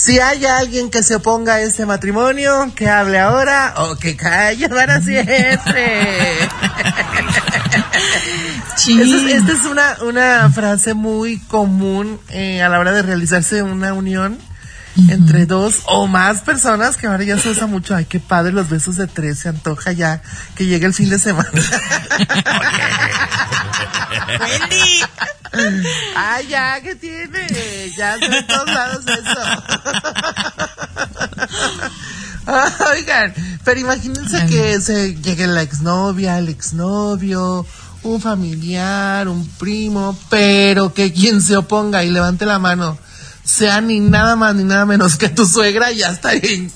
Si hay alguien que se oponga a este matrimonio, que hable ahora o que calle para siempre. Esta es, una, una frase muy común eh, a la hora de realizarse una unión entre dos o más personas, que ahora ya se usa mucho. Ay, qué padre, los besos de tres, se antoja ya que llegue el fin de semana. Wendy. Ay, ya, ¿qué tiene? Ya son en todos lados eso. Oigan, pero imagínense que se llegue la exnovia, el exnovio, un familiar, un primo, pero que quien se oponga y levante la mano sea ni nada más ni nada menos que tu suegra, ya está en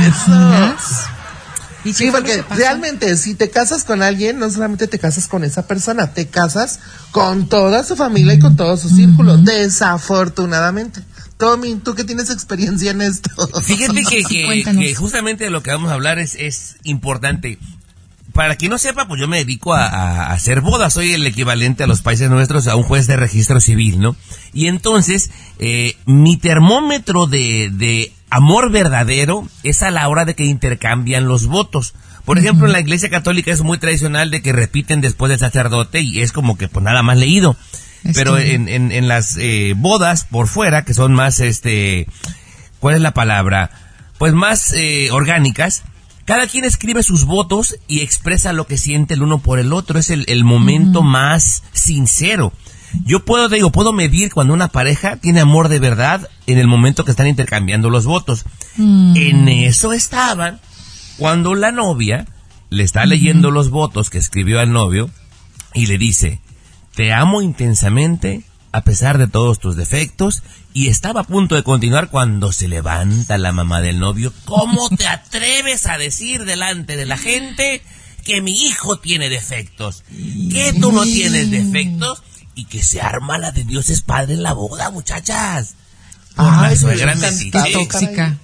eso. sí, porque realmente si te casas con alguien, no solamente te casas con esa persona, te casas con toda su familia y con todo su círculo, desafortunadamente. Tommy, tú que tienes experiencia en esto. Fíjate que, que, justamente de lo que vamos a hablar es, es importante para quien no sepa, pues yo me dedico a, hacer bodas. Soy el equivalente a los países nuestros a un juez de registro civil, ¿no? Y entonces, eh, mi termómetro de, de, amor verdadero es a la hora de que intercambian los votos. Por ejemplo, en la iglesia católica es muy tradicional de que repiten después del sacerdote y es como que pues nada más leído. Pero en, en, en, las eh, bodas por fuera, que son más, este, ¿cuál es la palabra? Pues más eh, orgánicas, cada quien escribe sus votos y expresa lo que siente el uno por el otro. Es el, momento más sincero. Yo puedo, digo, puedo medir cuando una pareja tiene amor de verdad en el momento que están intercambiando los votos. Mm. En eso estaban cuando la novia le está leyendo los votos que escribió al novio y le dice, te amo intensamente a pesar de todos tus defectos y estaba a punto de continuar cuando se levanta la mamá del novio. ¿Cómo te atreves a decir delante de la gente que mi hijo tiene defectos? Que tú no tienes defectos y que se arma la de Dios es padre en la boda, muchachas. Ay, suegra tóxica.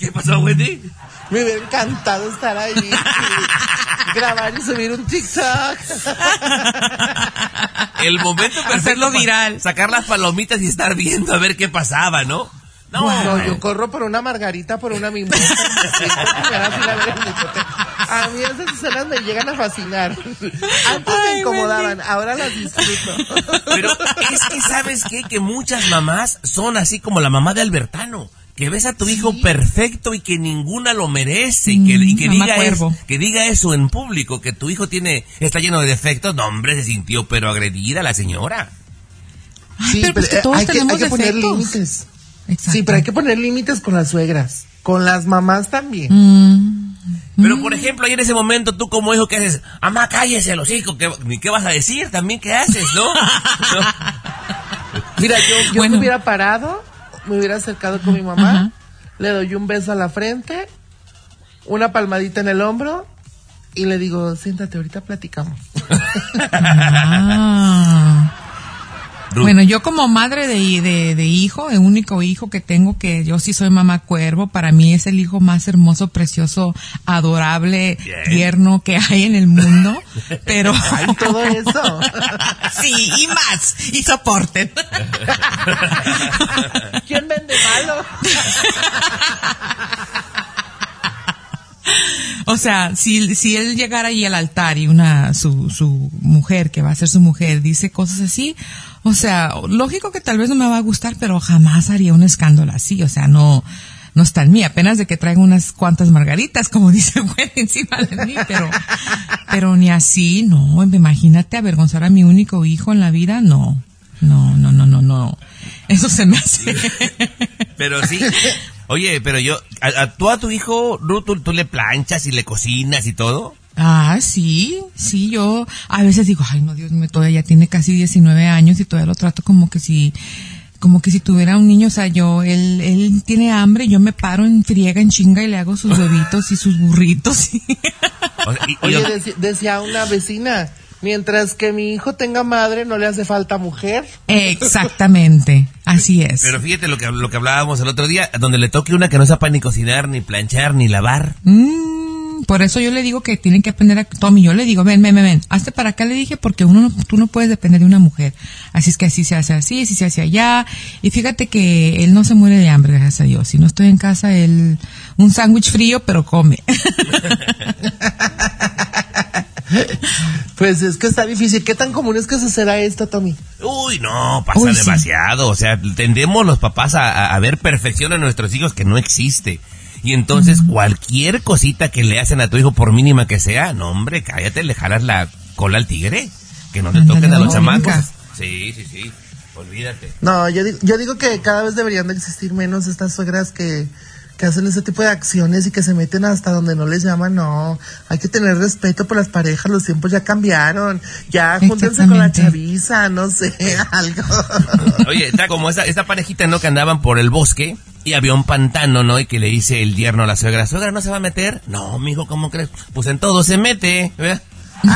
¿Qué pasó, Wendy? Me hubiera encantado estar ahí, grabar y subir un TikTok. El momento para hacerlo viral. Sacar las palomitas y estar viendo a ver qué pasaba, ¿no? No, yo corro por una margarita, por una mimosa. a mí esas escenas me llegan a fascinar. Antes me incomodaban, ahora las disfruto. Pero es que, ¿sabes qué? Que muchas mamás son así como la mamá de Albertano que ves a tu hijo perfecto y que ninguna lo merece y que, y que diga eso, que diga eso en público que tu hijo tiene está lleno de defectos. No hombre se sintió pero agredida la señora. Sí pero, pues todos hay, tenemos que, poner límites. Sí pero hay que poner límites con las suegras con las mamás también. Mm. Pero, por ejemplo, ahí en ese momento, tú como hijo, ¿qué haces? Amá, cállese los hijos, ¿qué, ¿qué vas a decir? También, ¿qué haces, no? Mira, yo, yo me hubiera parado me hubiera acercado con mi mamá, le doy un beso a la frente, una palmadita en el hombro y le digo, siéntate, ahorita platicamos. Ah. Bueno, yo como madre de, de, hijo, el único hijo que tengo, que yo sí soy mamá cuervo, para mí es el hijo más hermoso, precioso, adorable, tierno que hay en el mundo, pero... Hay todo eso. sí, y más, y soporten. ¿Quién vende malo? O sea, si, si él llegara ahí al altar y una, su, su mujer, que va a ser su mujer, dice cosas así, o sea, lógico que tal vez no me va a gustar, pero jamás haría un escándalo así, o sea, no, no está en mí, apenas de que traigo unas cuantas margaritas, como dice güey, encima de mí, pero, pero ni así, no, imagínate avergonzar a mi único hijo en la vida, no, no, no, no, no, no, eso se me hace. Pero sí, oye, pero yo, a, tú a tu hijo, tú, tú le planchas y le cocinas y todo. Ah, sí, sí, yo a veces digo, ay no, Dios mío, todavía tiene casi 19 años y todavía lo trato como que si, como que si tuviera un niño, o sea, yo, él, él tiene hambre, yo me paro en friega, en chinga y le hago sus bebitos y sus burritos. Oye, decía una vecina, mientras que mi hijo tenga madre, no le hace falta mujer. Exactamente, así es. Pero fíjate lo que, lo que hablábamos el otro día, donde le toque una que no sepa ni cocinar, ni planchar, ni lavar. Mm por eso yo le digo que tienen que aprender a Tommy. Yo le digo, ven, ven, ven, hazte para acá, le dije, porque uno tú no puedes depender de una mujer. Así es que así se hace así, así se hace allá. Y fíjate que él no se muere de hambre, gracias a Dios. Si no estoy en casa, él, un sándwich frío, pero come. Pues es que está difícil. ¿Qué tan común es que suceda esto, Tommy? Uy, no, pasa demasiado. O sea, tendemos los papás a, ver perfección a nuestros hijos que no existe. Y entonces cualquier cosita que le hacen a tu hijo, por mínima que sea, no hombre, cállate, le jalas la cola al tigre. Que no te toquen a los chamacos. Sí, sí, sí. Olvídate. No, yo yo digo que cada vez deberían de existir menos estas suegras que que hacen ese tipo de acciones y que se meten hasta donde no les llaman, no, hay que tener respeto por las parejas, los tiempos ya cambiaron, ya júntense con la chaviza, no sé, algo. Oye, está como esta, esta parejita, ¿no? Que andaban por el bosque y había un pantano, ¿no? Y que le dice el yerno a la suegra, ¿suegra no se va a meter? No, mijo, ¿cómo crees? Pues en todo se mete, ¿verdad?